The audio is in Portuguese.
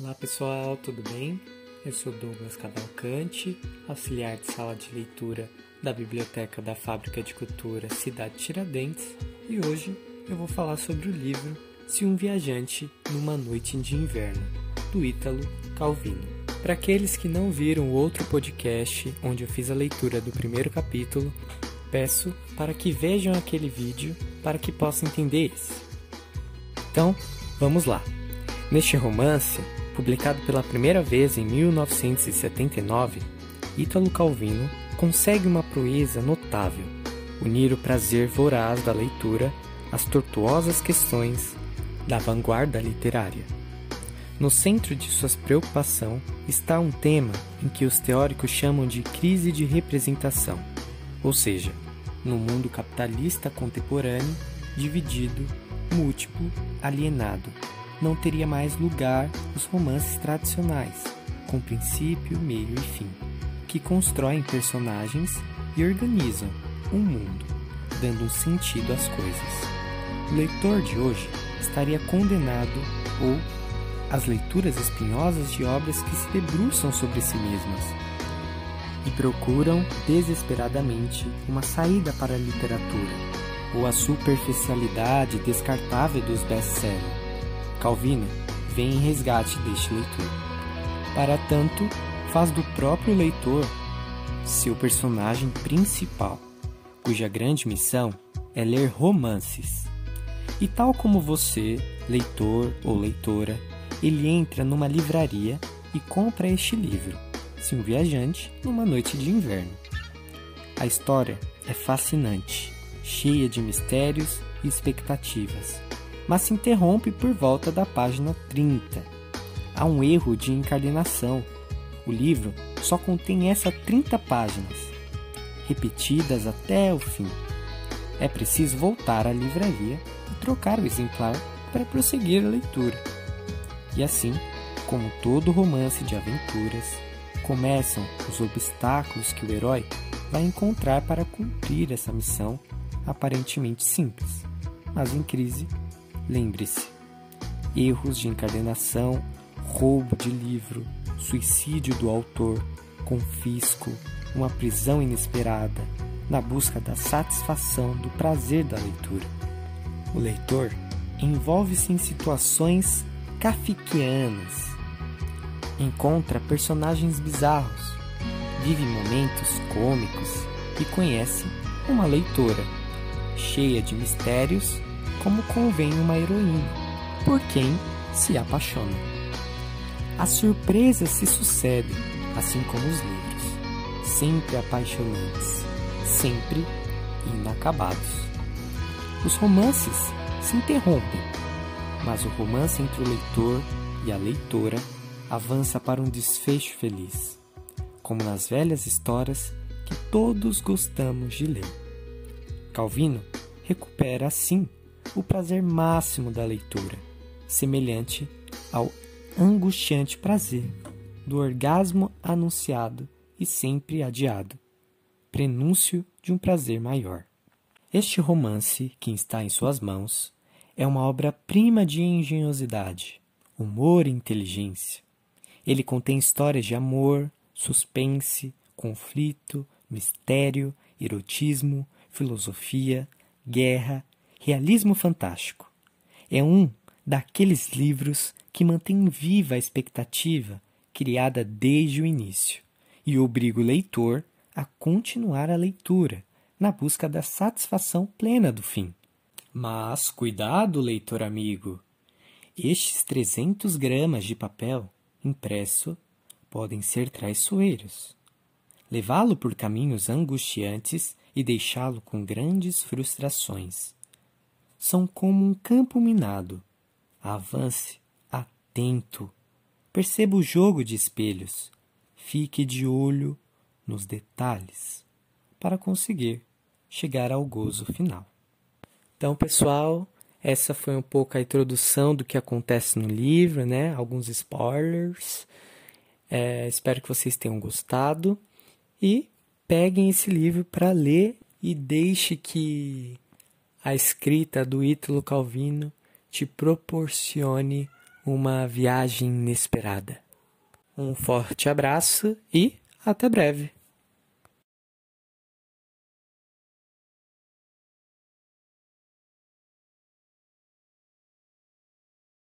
Olá pessoal, tudo bem? Eu sou Douglas Cavalcante, auxiliar de sala de leitura da Biblioteca da Fábrica de Cultura Cidade Tiradentes e hoje eu vou falar sobre o livro Se um Viajante numa Noite de Inverno, do Ítalo Calvino. Para aqueles que não viram o outro podcast onde eu fiz a leitura do primeiro capítulo, peço para que vejam aquele vídeo para que possam entender esse. Então, vamos lá. Neste romance, publicado pela primeira vez em 1979, Ítalo Calvino consegue uma proeza notável: unir o prazer voraz da leitura às tortuosas questões da vanguarda literária. No centro de sua preocupação está um tema em que os teóricos chamam de crise de representação, ou seja, no mundo capitalista contemporâneo, dividido, múltiplo, alienado não teria mais lugar os romances tradicionais, com princípio, meio e fim, que constroem personagens e organizam um mundo, dando um sentido às coisas. O leitor de hoje estaria condenado ou às leituras espinhosas de obras que se debruçam sobre si mesmas e procuram desesperadamente uma saída para a literatura ou a superficialidade descartável dos best-sellers Calvino vem em resgate deste leitor. Para tanto, faz do próprio leitor seu personagem principal, cuja grande missão é ler romances. E tal como você, leitor ou leitora, ele entra numa livraria e compra este livro, Se um Viajante numa Noite de Inverno. A história é fascinante, cheia de mistérios e expectativas mas se interrompe por volta da página 30. Há um erro de encadenação. O livro só contém essas 30 páginas, repetidas até o fim. É preciso voltar à livraria e trocar o exemplar para prosseguir a leitura. E assim, como todo romance de aventuras, começam os obstáculos que o herói vai encontrar para cumprir essa missão aparentemente simples, mas em crise Lembre-se: erros de encadenação, roubo de livro, suicídio do autor, confisco, uma prisão inesperada, na busca da satisfação do prazer da leitura. O leitor envolve-se em situações kafkianas, encontra personagens bizarros, vive momentos cômicos e conhece uma leitora cheia de mistérios como convém uma heroína, por quem se apaixona. As surpresas se sucedem, assim como os livros, sempre apaixonantes, sempre inacabados. Os romances se interrompem, mas o romance entre o leitor e a leitora avança para um desfecho feliz, como nas velhas histórias que todos gostamos de ler. Calvino recupera assim o prazer máximo da leitura, semelhante ao angustiante prazer do orgasmo anunciado e sempre adiado, prenúncio de um prazer maior. Este romance, que está em suas mãos, é uma obra-prima de engenhosidade, humor e inteligência. Ele contém histórias de amor, suspense, conflito, mistério, erotismo, filosofia, guerra, Realismo Fantástico é um daqueles livros que mantém viva a expectativa criada desde o início e obriga o leitor a continuar a leitura na busca da satisfação plena do fim. Mas cuidado, leitor amigo! Estes 300 gramas de papel impresso podem ser traiçoeiros. Levá-lo por caminhos angustiantes e deixá-lo com grandes frustrações são como um campo minado. Avance, atento. Perceba o jogo de espelhos. Fique de olho nos detalhes para conseguir chegar ao gozo final. Então, pessoal, essa foi um pouco a introdução do que acontece no livro, né? Alguns spoilers. É, espero que vocês tenham gostado e peguem esse livro para ler e deixe que a escrita do Ítalo Calvino te proporcione uma viagem inesperada. Um forte abraço e até breve!